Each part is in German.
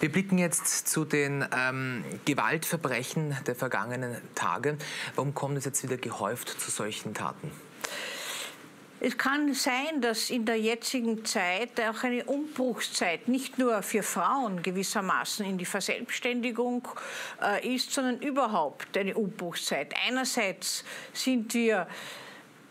Wir blicken jetzt zu den ähm, Gewaltverbrechen der vergangenen Tage. Warum kommt es jetzt wieder gehäuft zu solchen Taten? Es kann sein, dass in der jetzigen Zeit auch eine Umbruchszeit nicht nur für Frauen gewissermaßen in die Verselbstständigung äh, ist, sondern überhaupt eine Umbruchszeit. Einerseits sind wir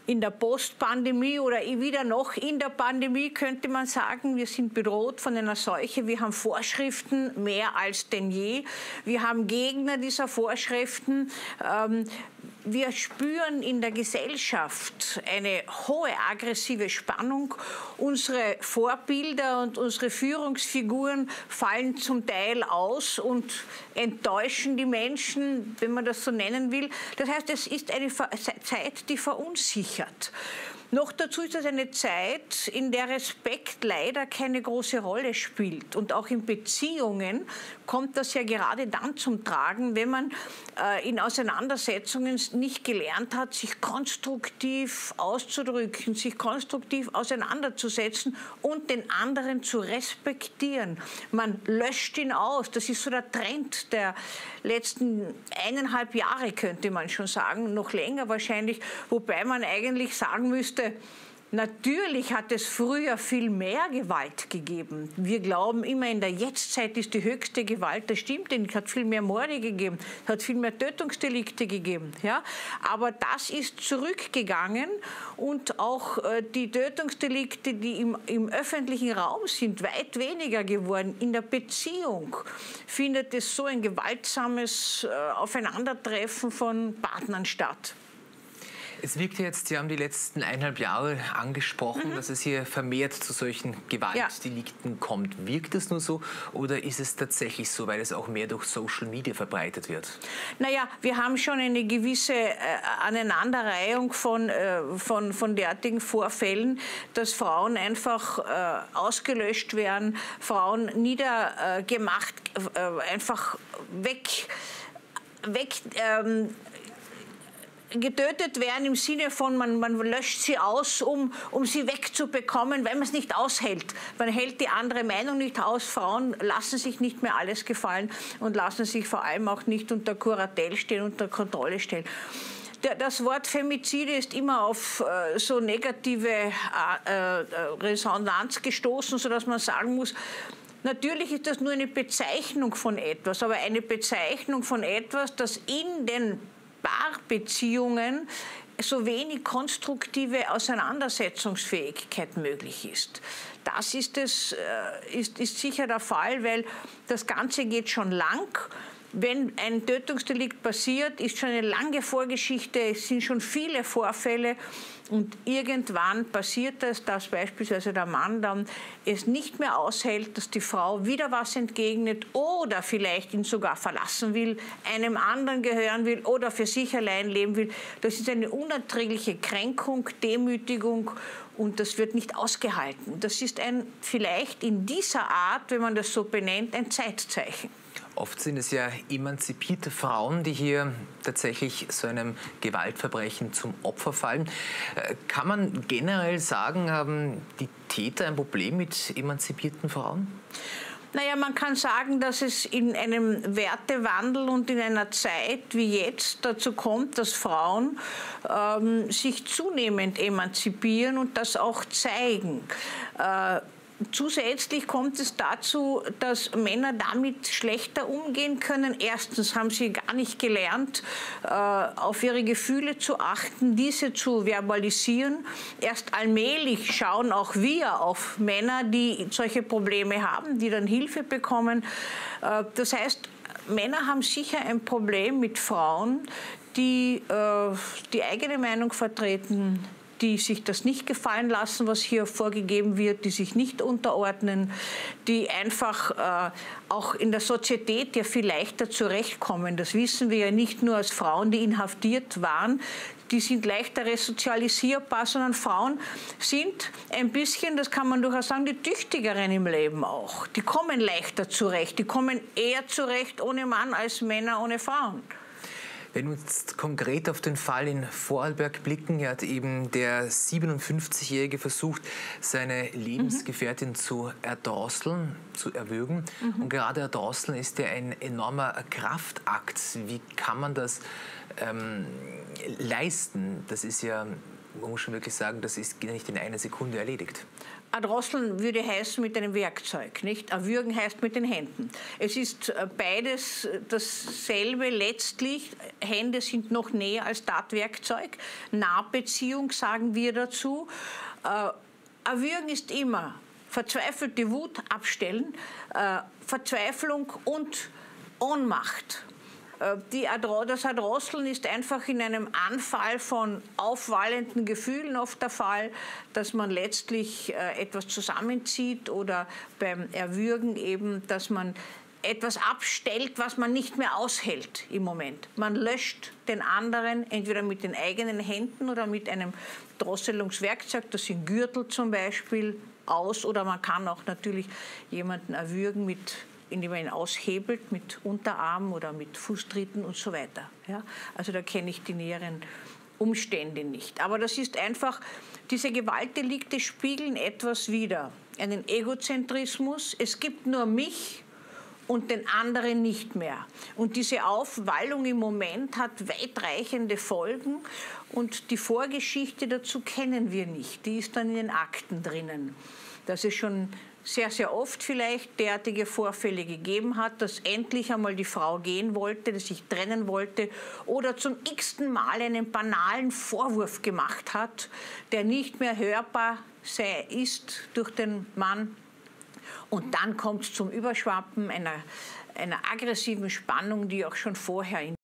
in der Postpandemie oder wieder noch in der Pandemie könnte man sagen, wir sind bedroht von einer Seuche. Wir haben Vorschriften mehr als denn je. Wir haben Gegner dieser Vorschriften. Ähm, wir spüren in der Gesellschaft eine hohe aggressive Spannung. Unsere Vorbilder und unsere Führungsfiguren fallen zum Teil aus und enttäuschen die Menschen, wenn man das so nennen will. Das heißt, es ist eine Zeit, die verunsichert. Noch dazu ist es eine Zeit, in der Respekt leider keine große Rolle spielt. Und auch in Beziehungen kommt das ja gerade dann zum Tragen, wenn man äh, in Auseinandersetzungen nicht gelernt hat, sich konstruktiv auszudrücken, sich konstruktiv auseinanderzusetzen und den anderen zu respektieren. Man löscht ihn aus. Das ist so der Trend der letzten eineinhalb Jahre, könnte man schon sagen, noch länger wahrscheinlich, wobei man eigentlich sagen müsste, musste. Natürlich hat es früher viel mehr Gewalt gegeben. Wir glauben immer, in der Jetztzeit ist die höchste Gewalt. Das stimmt nicht. Es hat viel mehr Morde gegeben. Es hat viel mehr Tötungsdelikte gegeben. Ja? Aber das ist zurückgegangen und auch äh, die Tötungsdelikte, die im, im öffentlichen Raum sind, weit weniger geworden. In der Beziehung findet es so ein gewaltsames äh, Aufeinandertreffen von Partnern statt. Es wirkt jetzt, Sie haben die letzten eineinhalb Jahre angesprochen, mhm. dass es hier vermehrt zu solchen Gewaltdelikten ja. kommt. Wirkt es nur so oder ist es tatsächlich so, weil es auch mehr durch Social Media verbreitet wird? Naja, wir haben schon eine gewisse äh, Aneinanderreihung von, äh, von, von derartigen Vorfällen, dass Frauen einfach äh, ausgelöscht werden, Frauen niedergemacht, äh, einfach weg weg ähm, getötet werden im Sinne von, man, man löscht sie aus, um, um sie wegzubekommen, weil man es nicht aushält. Man hält die andere Meinung nicht aus. Frauen lassen sich nicht mehr alles gefallen und lassen sich vor allem auch nicht unter Kuratel stehen, unter Kontrolle stellen. Das Wort Femizide ist immer auf äh, so negative äh, äh, Resonanz gestoßen, sodass man sagen muss, Natürlich ist das nur eine Bezeichnung von etwas, aber eine Bezeichnung von etwas, das in den Paarbeziehungen so wenig konstruktive Auseinandersetzungsfähigkeit möglich ist. Das ist, es, äh, ist, ist sicher der Fall, weil das Ganze geht schon lang wenn ein Tötungsdelikt passiert, ist schon eine lange Vorgeschichte, es sind schon viele Vorfälle und irgendwann passiert es, dass beispielsweise der Mann dann es nicht mehr aushält, dass die Frau wieder was entgegnet oder vielleicht ihn sogar verlassen will, einem anderen gehören will oder für sich allein leben will. Das ist eine unerträgliche Kränkung, Demütigung und das wird nicht ausgehalten. Das ist ein vielleicht in dieser Art, wenn man das so benennt, ein Zeitzeichen. Oft sind es ja emanzipierte Frauen, die hier tatsächlich so einem Gewaltverbrechen zum Opfer fallen. Äh, kann man generell sagen, haben die Täter ein Problem mit emanzipierten Frauen? Naja, man kann sagen, dass es in einem Wertewandel und in einer Zeit wie jetzt dazu kommt, dass Frauen ähm, sich zunehmend emanzipieren und das auch zeigen. Äh, Zusätzlich kommt es dazu, dass Männer damit schlechter umgehen können. Erstens haben sie gar nicht gelernt, äh, auf ihre Gefühle zu achten, diese zu verbalisieren. Erst allmählich schauen auch wir auf Männer, die solche Probleme haben, die dann Hilfe bekommen. Äh, das heißt, Männer haben sicher ein Problem mit Frauen, die äh, die eigene Meinung vertreten, die sich das nicht gefallen lassen, was hier vorgegeben wird, die sich nicht unterordnen, die einfach äh, auch in der Sozietät ja viel leichter zurechtkommen. Das wissen wir ja nicht nur als Frauen, die inhaftiert waren, die sind leichter resozialisierbar, sondern Frauen sind ein bisschen, das kann man durchaus sagen, die tüchtigeren im Leben auch. Die kommen leichter zurecht, die kommen eher zurecht ohne Mann als Männer ohne Frauen. Wenn wir jetzt konkret auf den Fall in Vorarlberg blicken, hat eben der 57-Jährige versucht, seine Lebensgefährtin mhm. zu erdrosseln, zu erwürgen. Mhm. Und gerade erdrosseln ist ja ein enormer Kraftakt. Wie kann man das ähm, leisten? Das ist ja, man muss schon wirklich sagen, das ist nicht in einer Sekunde erledigt. Erdrosseln würde heißen mit einem Werkzeug, nicht? Erwürgen heißt mit den Händen. Es ist äh, beides dasselbe letztlich. Hände sind noch näher als Tatwerkzeug. Nahbeziehung sagen wir dazu. Äh, erwürgen ist immer verzweifelte Wut abstellen, äh, Verzweiflung und Ohnmacht. Äh, die das Erdrosseln ist einfach in einem Anfall von aufwallenden Gefühlen oft der Fall, dass man letztlich äh, etwas zusammenzieht oder beim Erwürgen eben, dass man etwas abstellt, was man nicht mehr aushält im Moment. Man löscht den anderen entweder mit den eigenen Händen oder mit einem Drosselungswerkzeug, das sind Gürtel zum Beispiel, aus oder man kann auch natürlich jemanden erwürgen mit indem man ihn aushebelt mit Unterarm oder mit Fußtritten und so weiter. Ja? Also da kenne ich die näheren Umstände nicht. Aber das ist einfach, diese Gewaltdelikte spiegeln etwas wider. Einen Egozentrismus. Es gibt nur mich und den anderen nicht mehr. Und diese Aufwallung im Moment hat weitreichende Folgen und die Vorgeschichte dazu kennen wir nicht. Die ist dann in den Akten drinnen. Das ist schon sehr, sehr oft vielleicht derartige Vorfälle gegeben hat, dass endlich einmal die Frau gehen wollte, dass sich trennen wollte oder zum x-ten Mal einen banalen Vorwurf gemacht hat, der nicht mehr hörbar sei, ist durch den Mann. Und dann kommt es zum Überschwappen einer, einer aggressiven Spannung, die auch schon vorher in